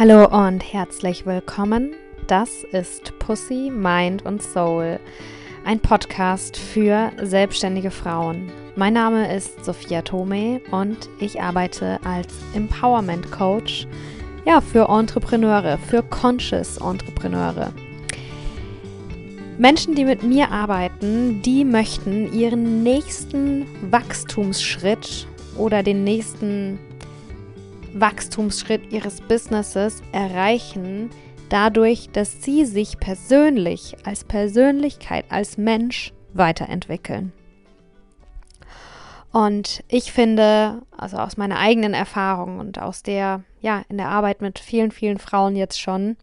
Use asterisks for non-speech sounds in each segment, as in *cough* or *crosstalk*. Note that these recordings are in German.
Hallo und herzlich willkommen. Das ist Pussy, Mind und Soul, ein Podcast für selbstständige Frauen. Mein Name ist Sophia Tome und ich arbeite als Empowerment Coach ja, für Entrepreneure, für Conscious Entrepreneure. Menschen, die mit mir arbeiten, die möchten ihren nächsten Wachstumsschritt oder den nächsten Wachstumsschritt ihres Businesses erreichen, dadurch, dass sie sich persönlich als Persönlichkeit, als Mensch weiterentwickeln. Und ich finde, also aus meiner eigenen Erfahrung und aus der, ja, in der Arbeit mit vielen, vielen Frauen jetzt schon,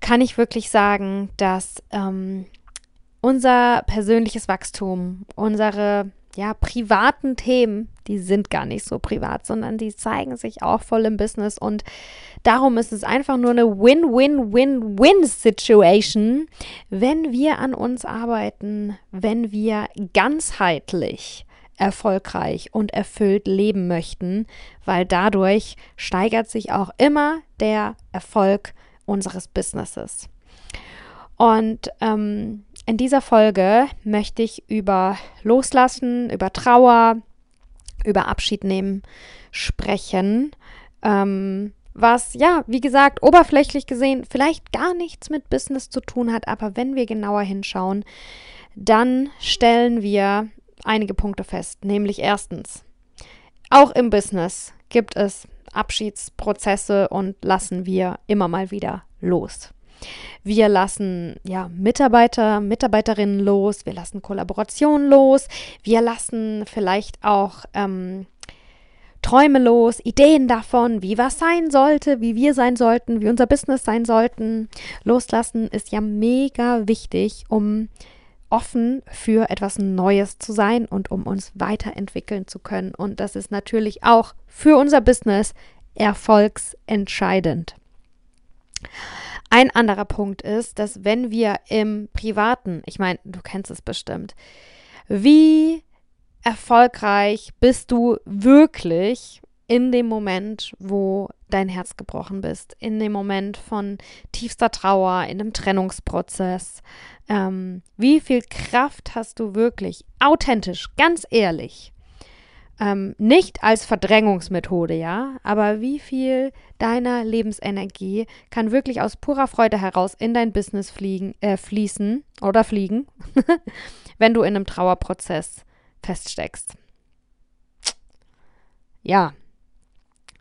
kann ich wirklich sagen, dass ähm, unser persönliches Wachstum, unsere ja, privaten Themen, die sind gar nicht so privat, sondern die zeigen sich auch voll im Business und darum ist es einfach nur eine Win-Win-Win-Win-Situation, wenn wir an uns arbeiten, wenn wir ganzheitlich erfolgreich und erfüllt leben möchten, weil dadurch steigert sich auch immer der Erfolg unseres Businesses. Und ähm, in dieser Folge möchte ich über Loslassen, über Trauer, über Abschied nehmen sprechen. Ähm, was ja, wie gesagt, oberflächlich gesehen vielleicht gar nichts mit Business zu tun hat, aber wenn wir genauer hinschauen, dann stellen wir einige Punkte fest. Nämlich erstens, auch im Business gibt es Abschiedsprozesse und lassen wir immer mal wieder los. Wir lassen ja Mitarbeiter, Mitarbeiterinnen los, wir lassen Kollaborationen los, wir lassen vielleicht auch ähm, Träume los, Ideen davon, wie was sein sollte, wie wir sein sollten, wie unser Business sein sollten. Loslassen ist ja mega wichtig, um offen für etwas Neues zu sein und um uns weiterentwickeln zu können. Und das ist natürlich auch für unser Business erfolgsentscheidend. Ein anderer Punkt ist, dass wenn wir im Privaten, ich meine, du kennst es bestimmt, wie erfolgreich bist du wirklich in dem Moment, wo dein Herz gebrochen bist, in dem Moment von tiefster Trauer, in einem Trennungsprozess. Ähm, wie viel Kraft hast du wirklich, authentisch, ganz ehrlich, ähm, nicht als Verdrängungsmethode, ja, aber wie viel deiner Lebensenergie kann wirklich aus purer Freude heraus in dein Business fliegen, äh, fließen oder fliegen, *laughs* wenn du in einem Trauerprozess feststeckst. Ja,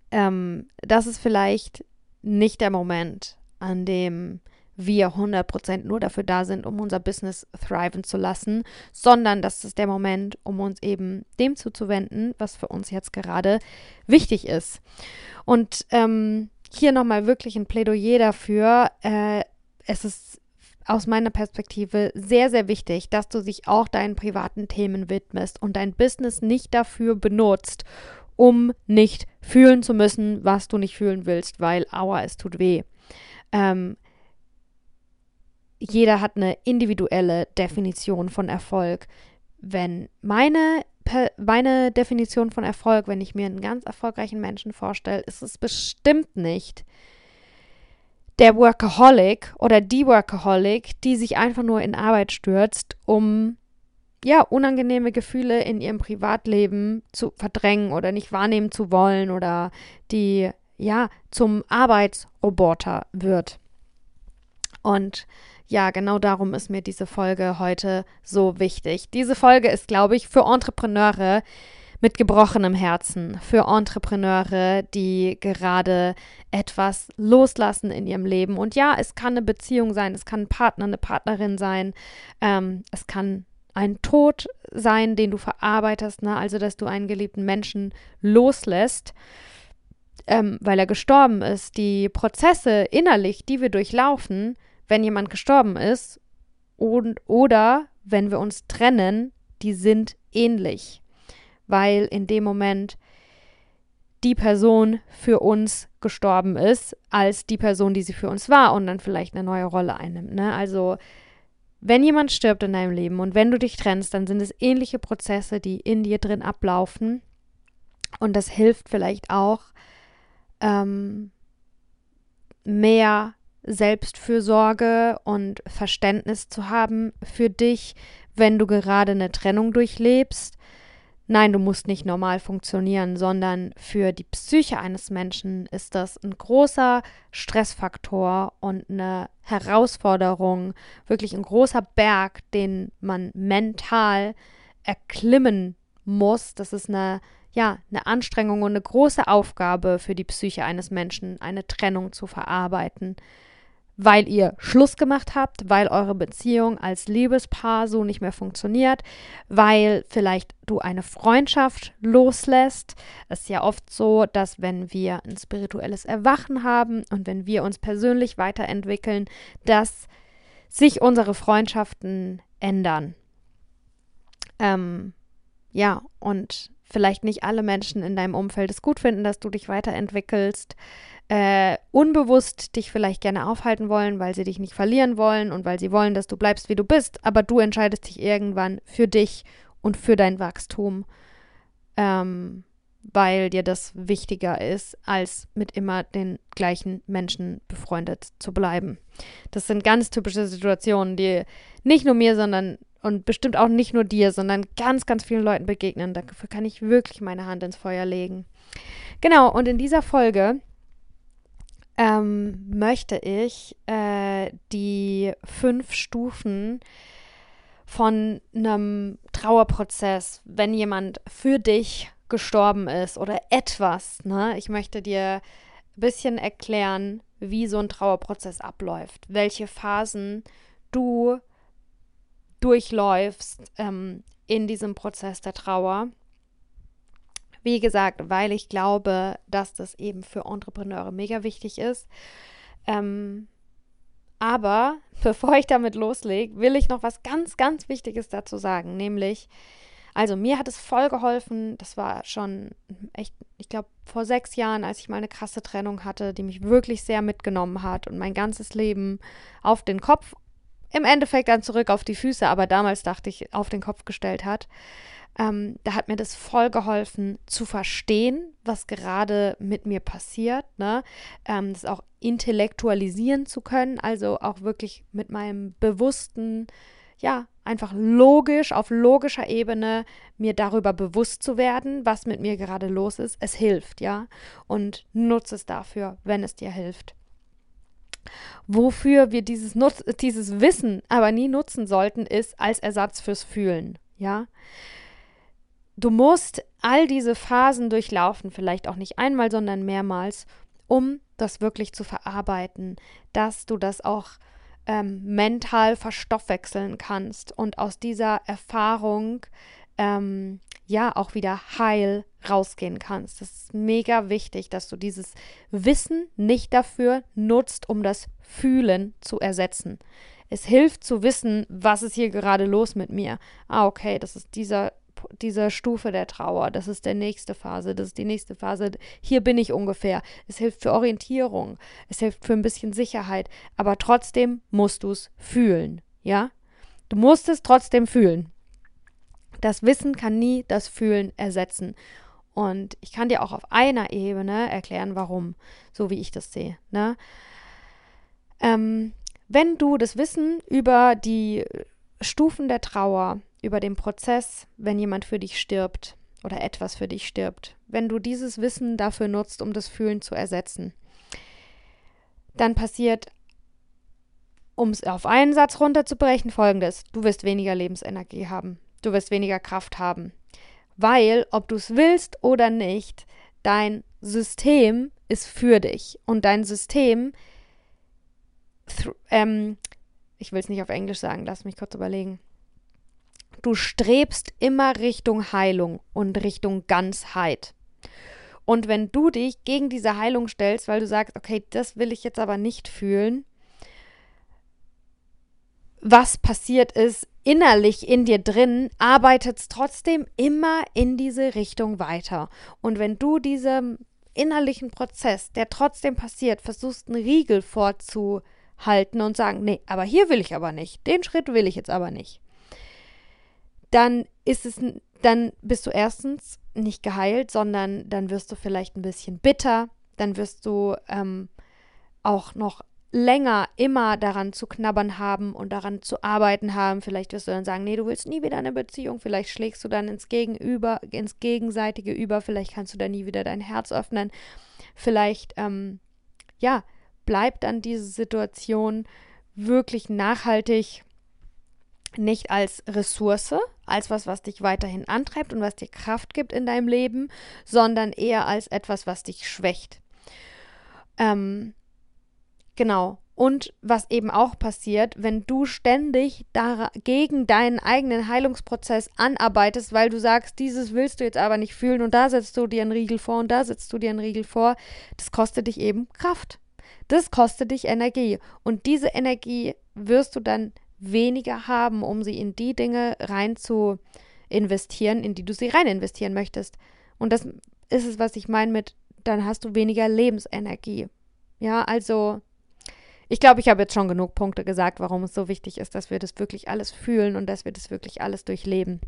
ähm, das ist vielleicht nicht der Moment, an dem wir 100% nur dafür da sind, um unser Business thriven zu lassen, sondern das ist der Moment, um uns eben dem zuzuwenden, was für uns jetzt gerade wichtig ist. Und ähm, hier nochmal wirklich ein Plädoyer dafür. Äh, es ist aus meiner Perspektive sehr, sehr wichtig, dass du dich auch deinen privaten Themen widmest und dein Business nicht dafür benutzt, um nicht fühlen zu müssen, was du nicht fühlen willst, weil aua, es tut weh. Ähm, jeder hat eine individuelle Definition von Erfolg. Wenn meine, meine Definition von Erfolg, wenn ich mir einen ganz erfolgreichen Menschen vorstelle, ist es bestimmt nicht der Workaholic oder die Workaholic, die sich einfach nur in Arbeit stürzt, um ja, unangenehme Gefühle in ihrem Privatleben zu verdrängen oder nicht wahrnehmen zu wollen oder die ja zum Arbeitsroboter wird. Und ja, genau darum ist mir diese Folge heute so wichtig. Diese Folge ist, glaube ich, für Entrepreneure mit gebrochenem Herzen, für Entrepreneure, die gerade etwas loslassen in ihrem Leben. Und ja, es kann eine Beziehung sein, es kann ein Partner, eine Partnerin sein, ähm, es kann ein Tod sein, den du verarbeitest, ne? also dass du einen geliebten Menschen loslässt. Ähm, weil er gestorben ist, die Prozesse innerlich, die wir durchlaufen, wenn jemand gestorben ist und, oder wenn wir uns trennen, die sind ähnlich, weil in dem Moment die Person für uns gestorben ist, als die Person, die sie für uns war und dann vielleicht eine neue Rolle einnimmt. Ne? Also wenn jemand stirbt in deinem Leben und wenn du dich trennst, dann sind es ähnliche Prozesse, die in dir drin ablaufen. Und das hilft vielleicht auch, ähm, mehr Selbstfürsorge und Verständnis zu haben für dich, wenn du gerade eine Trennung durchlebst. Nein, du musst nicht normal funktionieren, sondern für die Psyche eines Menschen ist das ein großer Stressfaktor und eine Herausforderung, wirklich ein großer Berg, den man mental erklimmen muss. Das ist eine ja, eine Anstrengung und eine große Aufgabe für die Psyche eines Menschen, eine Trennung zu verarbeiten weil ihr Schluss gemacht habt, weil eure Beziehung als Liebespaar so nicht mehr funktioniert, weil vielleicht du eine Freundschaft loslässt. Es ist ja oft so, dass wenn wir ein spirituelles Erwachen haben und wenn wir uns persönlich weiterentwickeln, dass sich unsere Freundschaften ändern. Ähm, ja, und vielleicht nicht alle Menschen in deinem Umfeld es gut finden, dass du dich weiterentwickelst äh, unbewusst dich vielleicht gerne aufhalten wollen, weil sie dich nicht verlieren wollen und weil sie wollen, dass du bleibst, wie du bist, aber du entscheidest dich irgendwann für dich und für dein Wachstum, ähm, weil dir das wichtiger ist, als mit immer den gleichen Menschen befreundet zu bleiben. Das sind ganz typische Situationen, die nicht nur mir, sondern und bestimmt auch nicht nur dir, sondern ganz, ganz vielen Leuten begegnen. Dafür kann ich wirklich meine Hand ins Feuer legen. Genau, und in dieser Folge ähm, möchte ich äh, die fünf Stufen von einem Trauerprozess, wenn jemand für dich gestorben ist oder etwas, ne? Ich möchte dir ein bisschen erklären, wie so ein Trauerprozess abläuft, welche Phasen du durchläufst ähm, in diesem Prozess der Trauer wie gesagt, weil ich glaube, dass das eben für Entrepreneure mega wichtig ist. Ähm, aber *laughs* bevor ich damit loslege, will ich noch was ganz, ganz Wichtiges dazu sagen, nämlich, also mir hat es voll geholfen, das war schon echt, ich glaube, vor sechs Jahren, als ich mal eine krasse Trennung hatte, die mich wirklich sehr mitgenommen hat und mein ganzes Leben auf den Kopf, im Endeffekt dann zurück auf die Füße, aber damals dachte ich, auf den Kopf gestellt hat. Ähm, da hat mir das voll geholfen zu verstehen, was gerade mit mir passiert, ne? Ähm, das auch intellektualisieren zu können, also auch wirklich mit meinem bewussten, ja, einfach logisch, auf logischer Ebene mir darüber bewusst zu werden, was mit mir gerade los ist. Es hilft, ja. Und nutze es dafür, wenn es dir hilft. Wofür wir dieses, Nutz dieses Wissen aber nie nutzen sollten, ist als Ersatz fürs Fühlen, ja. Du musst all diese Phasen durchlaufen, vielleicht auch nicht einmal, sondern mehrmals, um das wirklich zu verarbeiten, dass du das auch ähm, mental verstoffwechseln kannst und aus dieser Erfahrung ähm, ja auch wieder heil rausgehen kannst. Das ist mega wichtig, dass du dieses Wissen nicht dafür nutzt, um das Fühlen zu ersetzen. Es hilft zu wissen, was ist hier gerade los mit mir. Ah, okay, das ist dieser dieser Stufe der Trauer. Das ist der nächste Phase, das ist die nächste Phase. Hier bin ich ungefähr. Es hilft für Orientierung, es hilft für ein bisschen Sicherheit, aber trotzdem musst du es fühlen, ja? Du musst es trotzdem fühlen. Das Wissen kann nie das Fühlen ersetzen. Und ich kann dir auch auf einer Ebene erklären, warum, so wie ich das sehe. Ne? Ähm, wenn du das Wissen über die Stufen der Trauer über den Prozess, wenn jemand für dich stirbt oder etwas für dich stirbt, wenn du dieses Wissen dafür nutzt, um das Fühlen zu ersetzen, dann passiert, um es auf einen Satz runterzubrechen, folgendes. Du wirst weniger Lebensenergie haben. Du wirst weniger Kraft haben. Weil, ob du es willst oder nicht, dein System ist für dich. Und dein System, ähm, ich will es nicht auf Englisch sagen, lass mich kurz überlegen Du strebst immer Richtung Heilung und Richtung Ganzheit. Und wenn du dich gegen diese Heilung stellst, weil du sagst, okay, das will ich jetzt aber nicht fühlen, was passiert ist innerlich in dir drin, arbeitet es trotzdem immer in diese Richtung weiter. Und wenn du diesem innerlichen Prozess, der trotzdem passiert, versuchst, einen Riegel vorzuhalten und sagen, nee, aber hier will ich aber nicht, den Schritt will ich jetzt aber nicht, dann ist es, dann bist du erstens nicht geheilt, sondern dann wirst du vielleicht ein bisschen bitter, dann wirst du ähm, auch noch länger immer daran zu knabbern haben und daran zu arbeiten haben. Vielleicht wirst du dann sagen, nee, du willst nie wieder eine Beziehung. Vielleicht schlägst du dann ins Gegenüber, ins Gegenseitige über. Vielleicht kannst du dann nie wieder dein Herz öffnen. Vielleicht, ähm, ja, bleibt dann diese Situation wirklich nachhaltig nicht als Ressource, als was, was dich weiterhin antreibt und was dir Kraft gibt in deinem Leben, sondern eher als etwas, was dich schwächt. Ähm, genau. Und was eben auch passiert, wenn du ständig gegen deinen eigenen Heilungsprozess anarbeitest, weil du sagst, dieses willst du jetzt aber nicht fühlen und da setzt du dir einen Riegel vor und da setzt du dir einen Riegel vor, das kostet dich eben Kraft. Das kostet dich Energie. Und diese Energie wirst du dann weniger haben, um sie in die Dinge rein zu investieren, in die du sie rein investieren möchtest. Und das ist es, was ich meine mit, dann hast du weniger Lebensenergie. Ja, also ich glaube, ich habe jetzt schon genug Punkte gesagt, warum es so wichtig ist, dass wir das wirklich alles fühlen und dass wir das wirklich alles durchleben.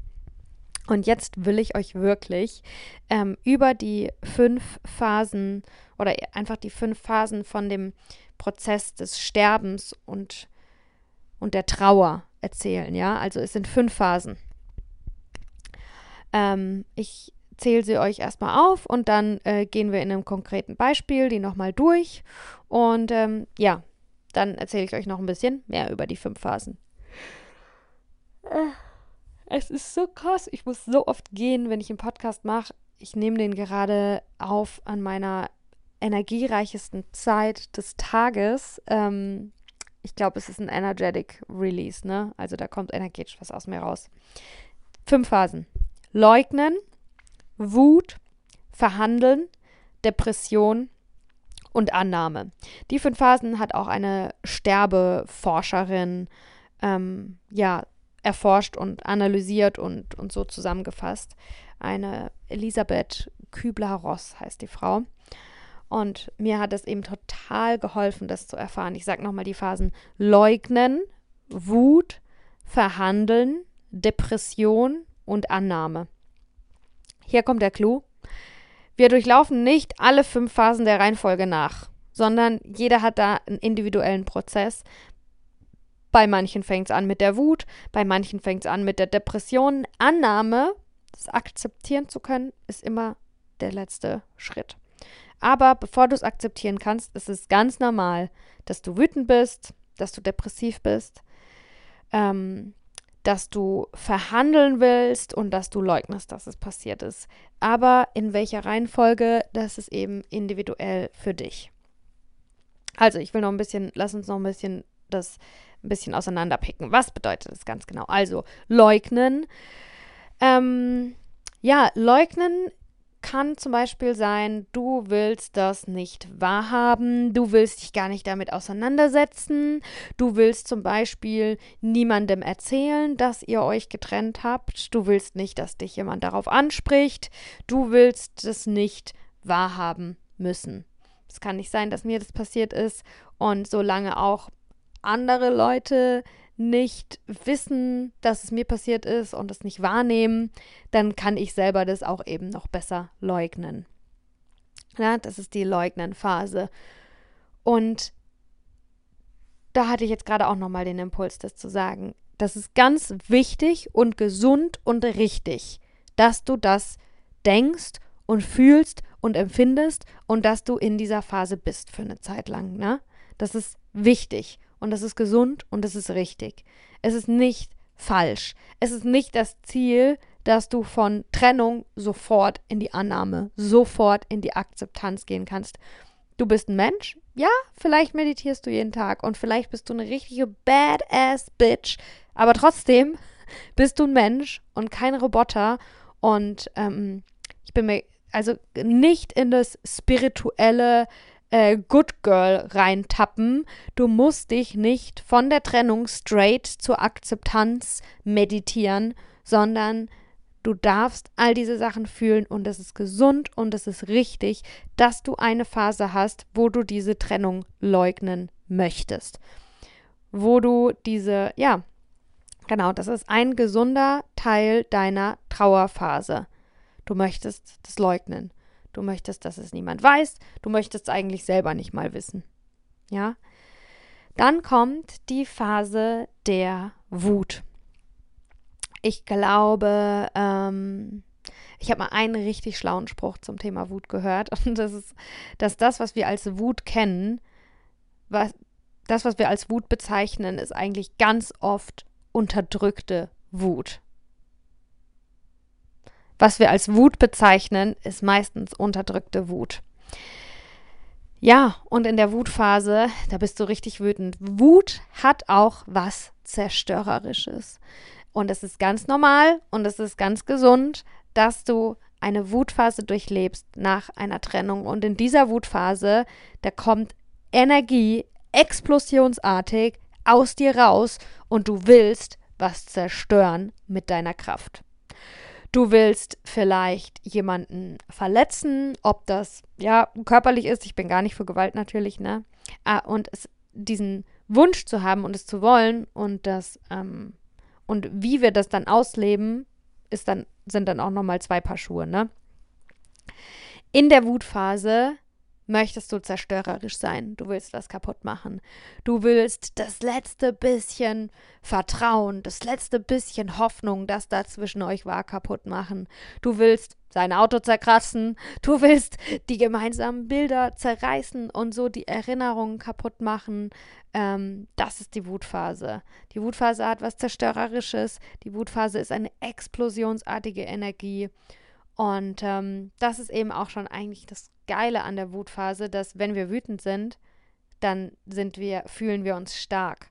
Und jetzt will ich euch wirklich ähm, über die fünf Phasen oder einfach die fünf Phasen von dem Prozess des Sterbens und und der Trauer erzählen, ja. Also es sind fünf Phasen. Ähm, ich zähle sie euch erstmal auf und dann äh, gehen wir in einem konkreten Beispiel die nochmal durch. Und ähm, ja, dann erzähle ich euch noch ein bisschen mehr über die fünf Phasen. Äh, es ist so krass. Ich muss so oft gehen, wenn ich einen Podcast mache. Ich nehme den gerade auf an meiner energiereichesten Zeit des Tages. Ähm, ich glaube, es ist ein Energetic Release, ne? Also da kommt energetisch was aus mir raus. Fünf Phasen. Leugnen, Wut, Verhandeln, Depression und Annahme. Die fünf Phasen hat auch eine Sterbeforscherin ähm, ja, erforscht und analysiert und, und so zusammengefasst. Eine Elisabeth Kübler-Ross heißt die Frau. Und mir hat es eben total geholfen, das zu erfahren. Ich sage nochmal die Phasen Leugnen, Wut, Verhandeln, Depression und Annahme. Hier kommt der Clou. Wir durchlaufen nicht alle fünf Phasen der Reihenfolge nach, sondern jeder hat da einen individuellen Prozess. Bei manchen fängt es an mit der Wut, bei manchen fängt es an mit der Depression. Annahme, das akzeptieren zu können, ist immer der letzte Schritt. Aber bevor du es akzeptieren kannst, ist es ganz normal, dass du wütend bist, dass du depressiv bist, ähm, dass du verhandeln willst und dass du leugnest, dass es passiert ist. Aber in welcher Reihenfolge, das ist eben individuell für dich. Also, ich will noch ein bisschen, lass uns noch ein bisschen das ein bisschen auseinanderpicken. Was bedeutet das ganz genau? Also, leugnen. Ähm, ja, leugnen kann zum Beispiel sein, du willst das nicht wahrhaben, du willst dich gar nicht damit auseinandersetzen, du willst zum Beispiel niemandem erzählen, dass ihr euch getrennt habt, du willst nicht, dass dich jemand darauf anspricht, du willst es nicht wahrhaben müssen. Es kann nicht sein, dass mir das passiert ist und solange auch andere Leute nicht wissen, dass es mir passiert ist und es nicht wahrnehmen, dann kann ich selber das auch eben noch besser leugnen. Ja, das ist die Leugnen-Phase. Und da hatte ich jetzt gerade auch nochmal den Impuls, das zu sagen. Das ist ganz wichtig und gesund und richtig, dass du das denkst und fühlst und empfindest und dass du in dieser Phase bist für eine Zeit lang. Ne? Das ist wichtig und das ist gesund und das ist richtig. Es ist nicht falsch. Es ist nicht das Ziel, dass du von Trennung sofort in die Annahme, sofort in die Akzeptanz gehen kannst. Du bist ein Mensch, ja, vielleicht meditierst du jeden Tag und vielleicht bist du eine richtige Badass Bitch, aber trotzdem *laughs* bist du ein Mensch und kein Roboter und ähm, ich bin mir also nicht in das spirituelle äh, Good Girl reintappen. Du musst dich nicht von der Trennung straight zur Akzeptanz meditieren, sondern du darfst all diese Sachen fühlen und es ist gesund und es ist richtig, dass du eine Phase hast, wo du diese Trennung leugnen möchtest. Wo du diese, ja, genau, das ist ein gesunder Teil deiner Trauerphase. Du möchtest das leugnen. Du möchtest, dass es niemand weiß. Du möchtest es eigentlich selber nicht mal wissen. Ja. Dann kommt die Phase der Wut. Ich glaube, ähm, ich habe mal einen richtig schlauen Spruch zum Thema Wut gehört. *laughs* Und das ist, dass das, was wir als Wut kennen, was, das, was wir als Wut bezeichnen, ist eigentlich ganz oft unterdrückte Wut. Was wir als Wut bezeichnen, ist meistens unterdrückte Wut. Ja, und in der Wutphase, da bist du richtig wütend. Wut hat auch was Zerstörerisches. Und es ist ganz normal und es ist ganz gesund, dass du eine Wutphase durchlebst nach einer Trennung. Und in dieser Wutphase, da kommt Energie explosionsartig aus dir raus und du willst was zerstören mit deiner Kraft. Du willst vielleicht jemanden verletzen, ob das ja körperlich ist. Ich bin gar nicht für Gewalt natürlich, ne? Ah, und es, diesen Wunsch zu haben und es zu wollen und das ähm, und wie wir das dann ausleben, ist dann sind dann auch noch mal zwei Paar Schuhe, ne? In der Wutphase möchtest du zerstörerisch sein. Du willst was kaputt machen. Du willst das letzte bisschen Vertrauen, das letzte bisschen Hoffnung, das da zwischen euch war, kaputt machen. Du willst sein Auto zerkratzen. Du willst die gemeinsamen Bilder zerreißen und so die Erinnerungen kaputt machen. Ähm, das ist die Wutphase. Die Wutphase hat was Zerstörerisches. Die Wutphase ist eine explosionsartige Energie. Und ähm, das ist eben auch schon eigentlich das Geile an der Wutphase, dass wenn wir wütend sind, dann sind wir, fühlen wir uns stark.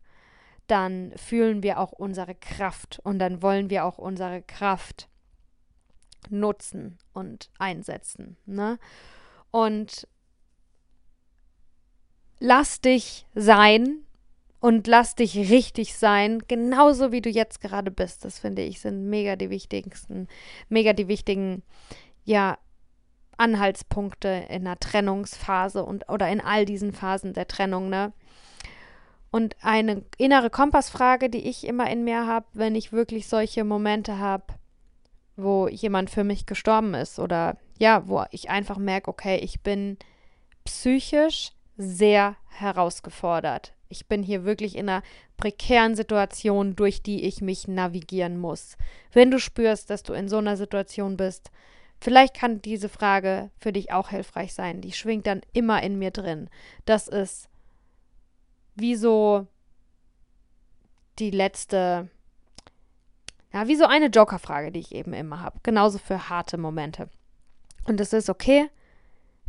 Dann fühlen wir auch unsere Kraft und dann wollen wir auch unsere Kraft nutzen und einsetzen. Ne? Und lass dich sein, und lass dich richtig sein, genauso wie du jetzt gerade bist. Das finde ich sind mega die wichtigsten, mega die wichtigen, ja, Anhaltspunkte in der Trennungsphase und oder in all diesen Phasen der Trennung, ne? Und eine innere Kompassfrage, die ich immer in mir habe, wenn ich wirklich solche Momente habe, wo jemand für mich gestorben ist oder ja, wo ich einfach merke, okay, ich bin psychisch sehr herausgefordert. Ich bin hier wirklich in einer prekären Situation, durch die ich mich navigieren muss. Wenn du spürst, dass du in so einer Situation bist, vielleicht kann diese Frage für dich auch hilfreich sein. Die schwingt dann immer in mir drin. Das ist wie so die letzte, ja, wie so eine Joker-Frage, die ich eben immer habe. Genauso für harte Momente. Und es ist okay.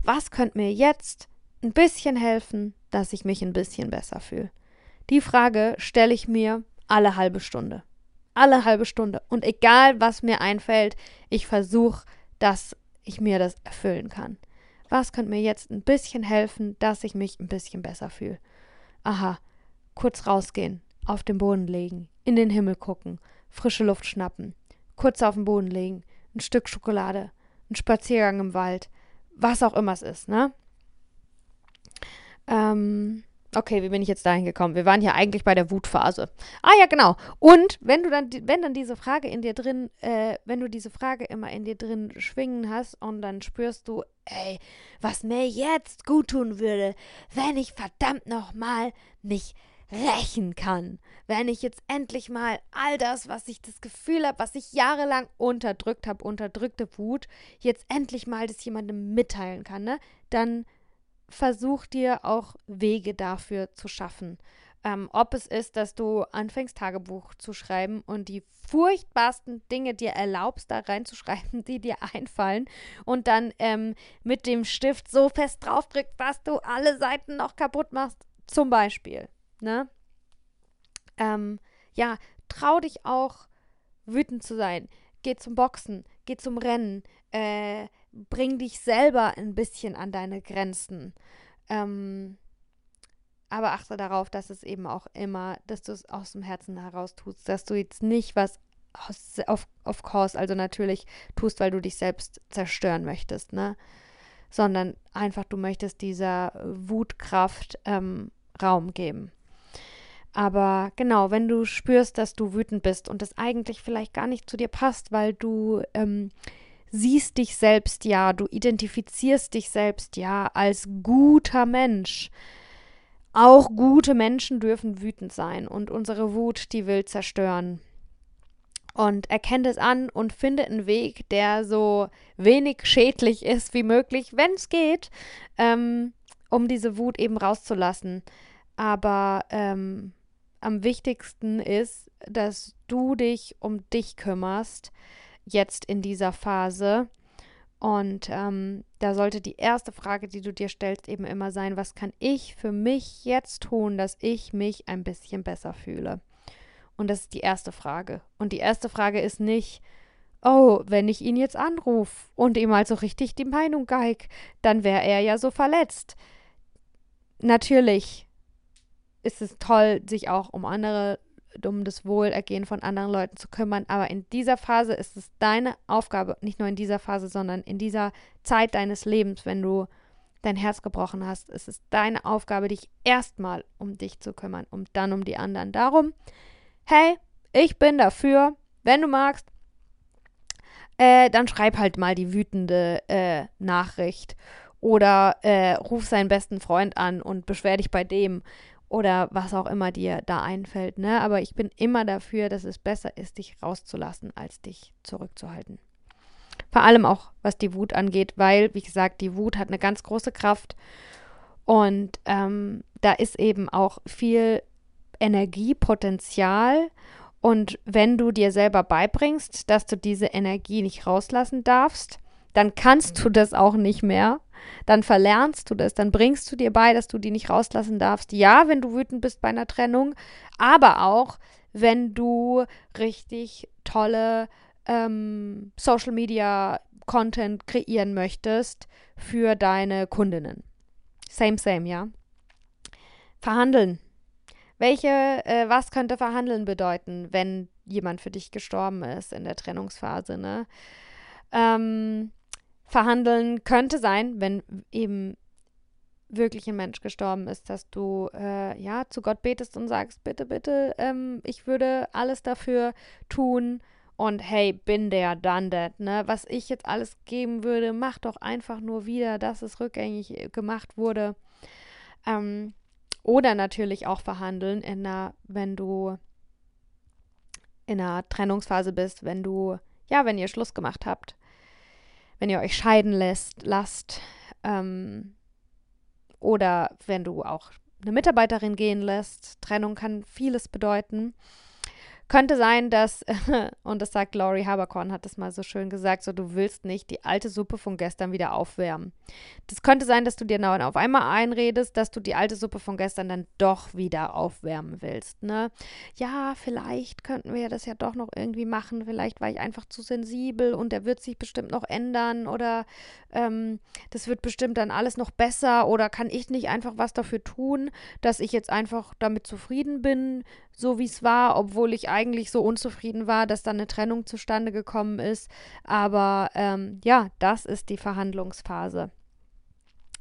Was könnte mir jetzt ein bisschen helfen, dass ich mich ein bisschen besser fühle? Die Frage stelle ich mir alle halbe Stunde. Alle halbe Stunde. Und egal, was mir einfällt, ich versuche, dass ich mir das erfüllen kann. Was könnte mir jetzt ein bisschen helfen, dass ich mich ein bisschen besser fühle? Aha, kurz rausgehen, auf den Boden legen, in den Himmel gucken, frische Luft schnappen, kurz auf den Boden legen, ein Stück Schokolade, ein Spaziergang im Wald, was auch immer es ist, ne? Ähm, okay, wie bin ich jetzt dahin gekommen? Wir waren hier eigentlich bei der Wutphase. Ah ja, genau. Und wenn du dann, wenn dann diese Frage in dir drin, äh, wenn du diese Frage immer in dir drin schwingen hast und dann spürst du, ey, was mir jetzt gut tun würde, wenn ich verdammt nochmal mich rächen kann. Wenn ich jetzt endlich mal all das, was ich das Gefühl habe, was ich jahrelang unterdrückt habe, unterdrückte Wut, jetzt endlich mal das jemandem mitteilen kann, ne? Dann versuch dir auch Wege dafür zu schaffen. Ähm, ob es ist, dass du anfängst, Tagebuch zu schreiben und die furchtbarsten Dinge dir erlaubst, da reinzuschreiben, *laughs* die dir einfallen und dann ähm, mit dem Stift so fest draufdrückst, dass du alle Seiten noch kaputt machst, zum Beispiel. Ne? Ähm, ja, trau dich auch, wütend zu sein. Geh zum Boxen, geh zum Rennen, äh, bring dich selber ein bisschen an deine Grenzen. Ähm, aber achte darauf, dass es eben auch immer, dass du es aus dem Herzen heraus tust, dass du jetzt nicht was auf, auf Kurs, also natürlich tust, weil du dich selbst zerstören möchtest, ne? Sondern einfach, du möchtest dieser Wutkraft ähm, Raum geben. Aber genau, wenn du spürst, dass du wütend bist und das eigentlich vielleicht gar nicht zu dir passt, weil du ähm, siehst dich selbst ja, du identifizierst dich selbst ja als guter Mensch Auch gute Menschen dürfen wütend sein und unsere Wut, die will zerstören. Und erkennt es an und findet einen Weg, der so wenig schädlich ist wie möglich, wenn es geht, ähm, um diese Wut eben rauszulassen. Aber ähm, am wichtigsten ist, dass du dich um dich kümmerst, jetzt in dieser Phase. Und ähm, da sollte die erste Frage, die du dir stellst, eben immer sein, was kann ich für mich jetzt tun, dass ich mich ein bisschen besser fühle? Und das ist die erste Frage. Und die erste Frage ist nicht, oh, wenn ich ihn jetzt anrufe und ihm also richtig die Meinung geig, dann wäre er ja so verletzt. Natürlich ist es toll, sich auch um andere um das Wohlergehen von anderen Leuten zu kümmern. Aber in dieser Phase ist es deine Aufgabe, nicht nur in dieser Phase, sondern in dieser Zeit deines Lebens, wenn du dein Herz gebrochen hast, ist es deine Aufgabe, dich erstmal um dich zu kümmern und dann um die anderen. Darum, hey, ich bin dafür, wenn du magst, äh, dann schreib halt mal die wütende äh, Nachricht oder äh, ruf seinen besten Freund an und beschwer dich bei dem oder was auch immer dir da einfällt. Ne? Aber ich bin immer dafür, dass es besser ist, dich rauszulassen, als dich zurückzuhalten. Vor allem auch, was die Wut angeht, weil, wie gesagt, die Wut hat eine ganz große Kraft und ähm, da ist eben auch viel Energiepotenzial. Und wenn du dir selber beibringst, dass du diese Energie nicht rauslassen darfst, dann kannst du das auch nicht mehr dann verlernst du das, dann bringst du dir bei, dass du die nicht rauslassen darfst. Ja, wenn du wütend bist bei einer Trennung, aber auch, wenn du richtig tolle ähm, Social Media Content kreieren möchtest für deine Kundinnen. Same, same, ja. Verhandeln. Welche, äh, was könnte verhandeln bedeuten, wenn jemand für dich gestorben ist in der Trennungsphase, ne? Ähm, verhandeln könnte sein, wenn eben wirklich ein Mensch gestorben ist, dass du äh, ja zu Gott betest und sagst, bitte, bitte, ähm, ich würde alles dafür tun und hey, bin der, done that, ne? Was ich jetzt alles geben würde, mach doch einfach nur wieder, dass es rückgängig gemacht wurde. Ähm, oder natürlich auch verhandeln, in einer, wenn du in einer Trennungsphase bist, wenn du, ja, wenn ihr Schluss gemacht habt wenn ihr euch scheiden lässt, lasst ähm, oder wenn du auch eine Mitarbeiterin gehen lässt. Trennung kann vieles bedeuten. Könnte sein, dass, *laughs* und das sagt Laurie Haberkorn, hat das mal so schön gesagt, so du willst nicht die alte Suppe von gestern wieder aufwärmen. Das könnte sein, dass du dir dann auf einmal einredest, dass du die alte Suppe von gestern dann doch wieder aufwärmen willst, ne? Ja, vielleicht könnten wir das ja doch noch irgendwie machen. Vielleicht war ich einfach zu sensibel und der wird sich bestimmt noch ändern oder ähm, das wird bestimmt dann alles noch besser oder kann ich nicht einfach was dafür tun, dass ich jetzt einfach damit zufrieden bin, so wie es war, obwohl ich eigentlich so unzufrieden war, dass dann eine Trennung zustande gekommen ist. Aber ähm, ja, das ist die Verhandlungsphase.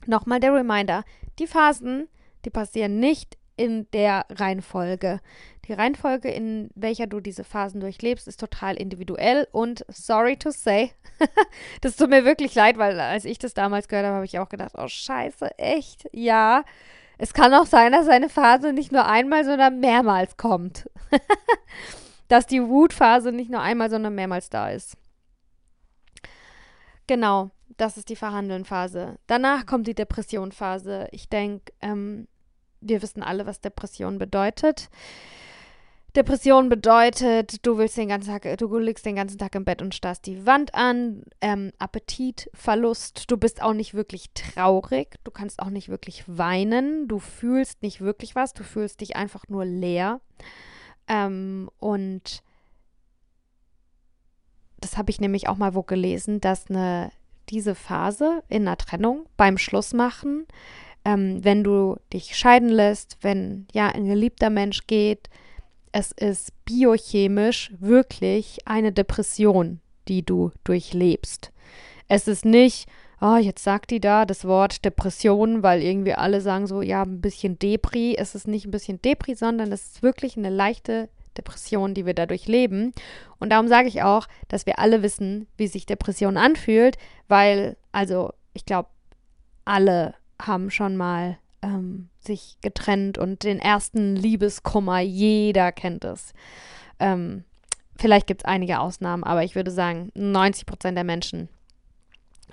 Nochmal der Reminder, die Phasen, die passieren nicht in der Reihenfolge. Die Reihenfolge, in welcher du diese Phasen durchlebst, ist total individuell und sorry to say, *laughs* das tut mir wirklich leid, weil als ich das damals gehört habe, habe ich auch gedacht, oh scheiße, echt? Ja, es kann auch sein, dass eine Phase nicht nur einmal, sondern mehrmals kommt. *laughs* dass die Wutphase nicht nur einmal, sondern mehrmals da ist. Genau, das ist die Verhandelnphase. Danach kommt die Depressionphase. Ich denke, ähm, wir wissen alle, was Depression bedeutet. Depression bedeutet, du willst den ganzen Tag, du liegst den ganzen Tag im Bett und starrst die Wand an, ähm, Appetitverlust, du bist auch nicht wirklich traurig, du kannst auch nicht wirklich weinen, du fühlst nicht wirklich was, du fühlst dich einfach nur leer. Ähm, und das habe ich nämlich auch mal wo gelesen, dass eine, diese Phase in einer Trennung beim Schlussmachen, ähm, wenn du dich scheiden lässt, wenn ja ein geliebter Mensch geht, es ist biochemisch wirklich eine Depression, die du durchlebst. Es ist nicht, oh, jetzt sagt die da das Wort Depression, weil irgendwie alle sagen so, ja, ein bisschen Depri. Es ist nicht ein bisschen Depri, sondern es ist wirklich eine leichte Depression, die wir dadurch leben. Und darum sage ich auch, dass wir alle wissen, wie sich Depression anfühlt, weil, also, ich glaube, alle haben schon mal ähm, sich getrennt und den ersten Liebeskummer, jeder kennt es. Ähm, vielleicht gibt es einige Ausnahmen, aber ich würde sagen, 90 Prozent der Menschen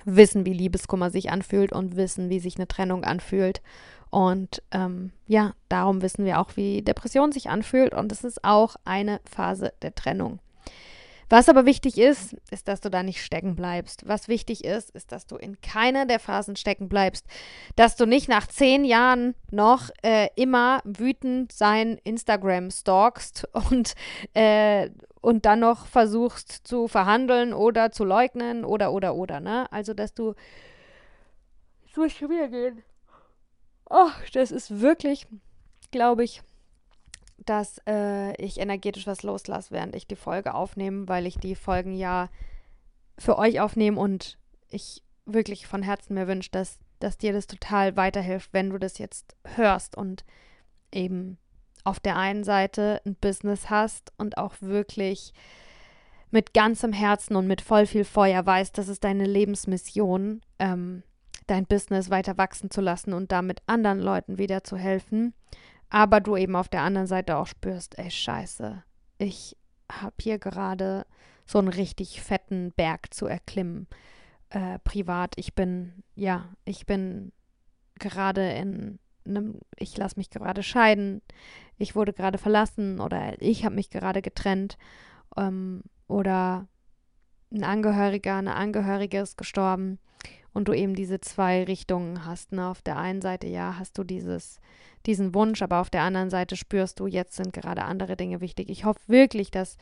wissen, wie Liebeskummer sich anfühlt und wissen, wie sich eine Trennung anfühlt. Und ähm, ja, darum wissen wir auch, wie Depression sich anfühlt. Und es ist auch eine Phase der Trennung. Was aber wichtig ist, ist, dass du da nicht stecken bleibst. Was wichtig ist, ist, dass du in keiner der Phasen stecken bleibst. Dass du nicht nach zehn Jahren noch äh, immer wütend sein Instagram stalkst *laughs* und, äh, und dann noch versuchst zu verhandeln oder zu leugnen oder, oder, oder, ne? Also, dass du. Es muss schon wieder gehen. Oh, das ist wirklich, glaube ich, dass äh, ich energetisch was loslasse, während ich die Folge aufnehme, weil ich die Folgen ja für euch aufnehme und ich wirklich von Herzen mir wünsche, dass, dass dir das total weiterhilft, wenn du das jetzt hörst und eben auf der einen Seite ein Business hast und auch wirklich mit ganzem Herzen und mit voll viel Feuer weißt, das ist deine Lebensmission, ähm, dein Business weiter wachsen zu lassen und damit anderen Leuten wieder zu helfen aber du eben auf der anderen Seite auch spürst, ey, scheiße, ich habe hier gerade so einen richtig fetten Berg zu erklimmen. Äh, privat, ich bin, ja, ich bin gerade in einem, ich lasse mich gerade scheiden, ich wurde gerade verlassen oder ich habe mich gerade getrennt ähm, oder ein Angehöriger, eine Angehörige ist gestorben und du eben diese zwei Richtungen hast. Ne? Auf der einen Seite, ja, hast du dieses, diesen Wunsch, aber auf der anderen Seite spürst du, jetzt sind gerade andere Dinge wichtig. Ich hoffe wirklich, dass,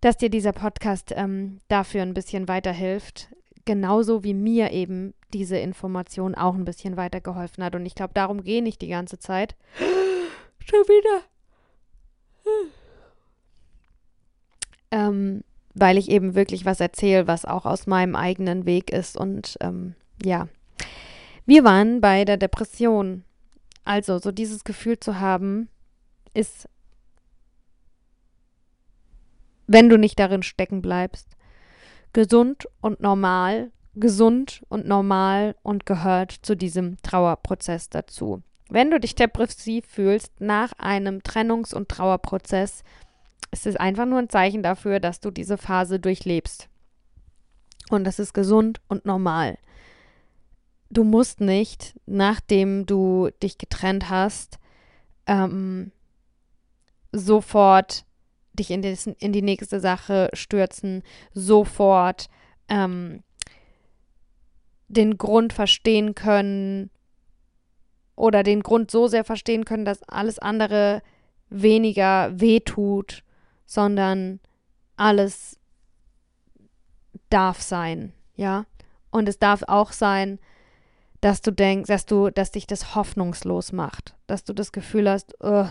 dass dir dieser Podcast ähm, dafür ein bisschen weiterhilft. Genauso wie mir eben diese Information auch ein bisschen weitergeholfen hat. Und ich glaube, darum gehe ich die ganze Zeit. *gasps* Schon wieder. Ähm, weil ich eben wirklich was erzähle, was auch aus meinem eigenen Weg ist. Und ähm, ja, wir waren bei der Depression. Also so dieses Gefühl zu haben, ist, wenn du nicht darin stecken bleibst, gesund und normal, gesund und normal und gehört zu diesem Trauerprozess dazu. Wenn du dich depressiv fühlst nach einem Trennungs- und Trauerprozess, es ist einfach nur ein Zeichen dafür, dass du diese Phase durchlebst. Und das ist gesund und normal. Du musst nicht, nachdem du dich getrennt hast, ähm, sofort dich in, des, in, die nächste Sache stürzen, sofort ähm, den Grund verstehen können oder den Grund so sehr verstehen können, dass alles andere weniger wehtut sondern alles darf sein, ja. Und es darf auch sein, dass du denkst, dass du, dass dich das hoffnungslos macht, dass du das Gefühl hast, uh,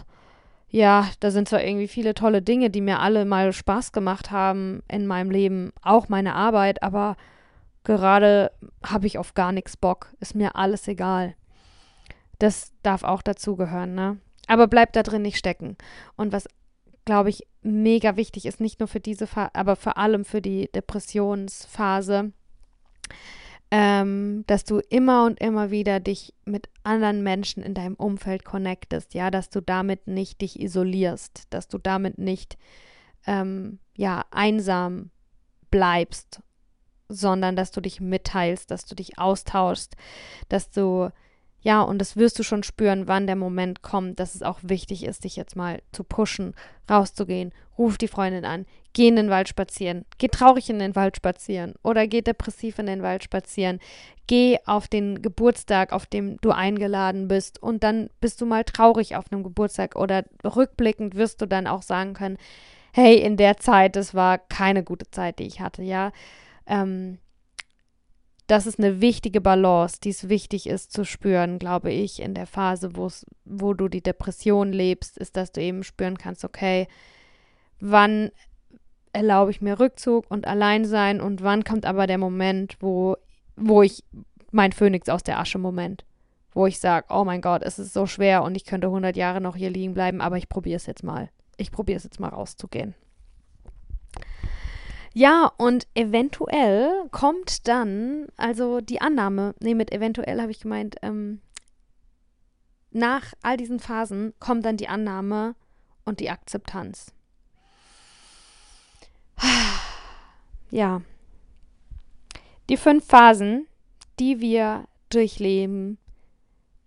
ja, da sind zwar irgendwie viele tolle Dinge, die mir alle mal Spaß gemacht haben in meinem Leben, auch meine Arbeit, aber gerade habe ich auf gar nichts Bock, ist mir alles egal. Das darf auch dazugehören, ne? Aber bleib da drin nicht stecken. Und was glaube ich, mega wichtig ist, nicht nur für diese Phase, aber vor allem für die Depressionsphase, ähm, dass du immer und immer wieder dich mit anderen Menschen in deinem Umfeld connectest, ja, dass du damit nicht dich isolierst, dass du damit nicht, ähm, ja, einsam bleibst, sondern dass du dich mitteilst, dass du dich austauschst, dass du ja, und das wirst du schon spüren, wann der Moment kommt, dass es auch wichtig ist, dich jetzt mal zu pushen, rauszugehen. Ruf die Freundin an, geh in den Wald spazieren, geh traurig in den Wald spazieren oder geh depressiv in den Wald spazieren. Geh auf den Geburtstag, auf dem du eingeladen bist und dann bist du mal traurig auf einem Geburtstag oder rückblickend wirst du dann auch sagen können, hey, in der Zeit, das war keine gute Zeit, die ich hatte, ja. Ähm, das ist eine wichtige Balance, die es wichtig ist zu spüren, glaube ich, in der Phase, wo du die Depression lebst, ist, dass du eben spüren kannst, okay, wann erlaube ich mir Rückzug und Alleinsein und wann kommt aber der Moment, wo, wo ich mein Phönix aus der Asche Moment, wo ich sage, oh mein Gott, es ist so schwer und ich könnte 100 Jahre noch hier liegen bleiben, aber ich probiere es jetzt mal. Ich probiere es jetzt mal rauszugehen. Ja, und eventuell kommt dann, also die Annahme, nee, mit eventuell habe ich gemeint, ähm, nach all diesen Phasen kommt dann die Annahme und die Akzeptanz. *sighs* Ja. Die fünf Phasen, die wir durchleben,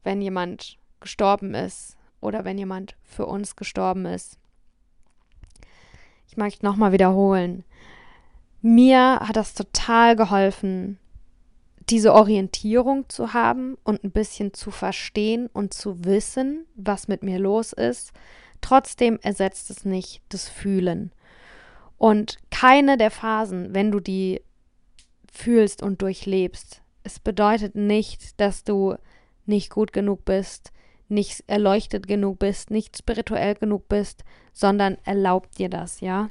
wenn jemand gestorben ist oder wenn jemand für uns gestorben ist. Ich möchte nochmal wiederholen. Mir hat das total geholfen, diese Orientierung zu haben und ein bisschen zu verstehen und zu wissen, was mit mir los ist. Trotzdem ersetzt es nicht das Fühlen. Und keine der Phasen, wenn du die fühlst und durchlebst, es bedeutet nicht, dass du nicht gut genug bist, nicht erleuchtet genug bist, nicht spirituell genug bist, sondern erlaubt dir das, ja?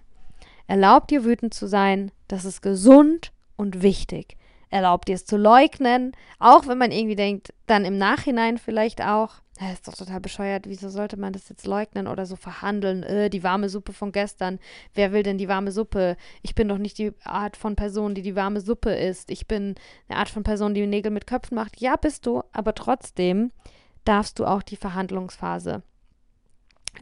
Erlaubt dir wütend zu sein, das ist gesund und wichtig. Erlaubt dir es zu leugnen, auch wenn man irgendwie denkt, dann im Nachhinein vielleicht auch, das ist doch total bescheuert, wieso sollte man das jetzt leugnen oder so verhandeln, äh, die warme Suppe von gestern, wer will denn die warme Suppe? Ich bin doch nicht die Art von Person, die die warme Suppe isst, ich bin eine Art von Person, die Nägel mit Köpfen macht. Ja, bist du, aber trotzdem darfst du auch die Verhandlungsphase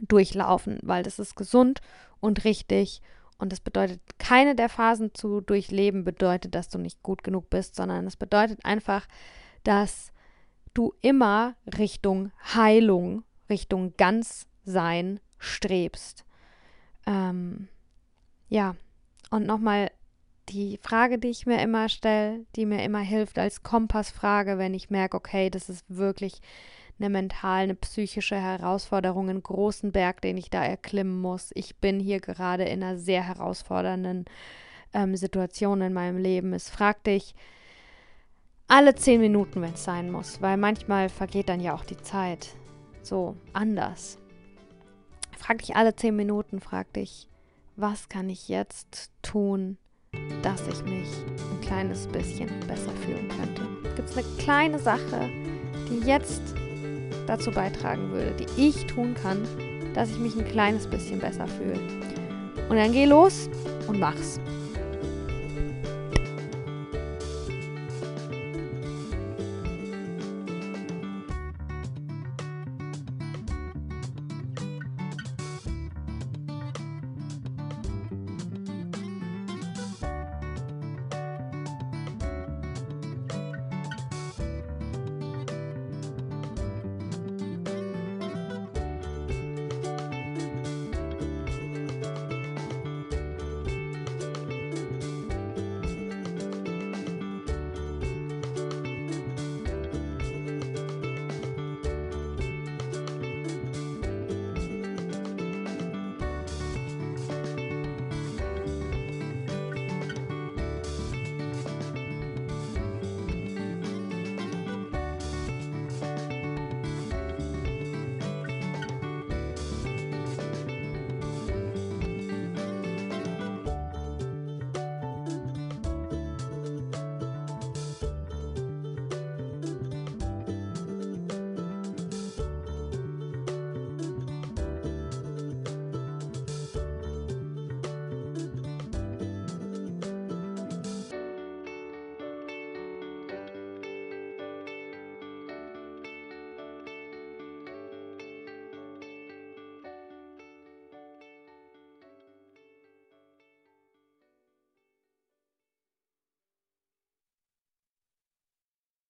durchlaufen, weil das ist gesund und richtig und das bedeutet, keine der Phasen zu durchleben bedeutet, dass du nicht gut genug bist, sondern es bedeutet einfach, dass du immer Richtung Heilung, Richtung Ganzsein strebst. Ähm, ja, und nochmal die Frage, die ich mir immer stelle, die mir immer hilft als Kompassfrage, wenn ich merke, okay, das ist wirklich eine mentale, eine psychische Herausforderung, einen großen Berg, den ich da erklimmen muss. Ich bin hier gerade in einer sehr herausfordernden ähm, Situation in meinem Leben. Es fragt dich alle zehn Minuten, wenn es sein muss, weil manchmal vergeht dann ja auch die Zeit so anders. Frag dich alle zehn Minuten, frag dich, was kann ich jetzt tun, dass ich mich ein kleines bisschen besser fühlen könnte? Gibt es eine kleine Sache, die jetzt dazu beitragen würde, die ich tun kann, dass ich mich ein kleines bisschen besser fühle. Und dann geh los und mach's.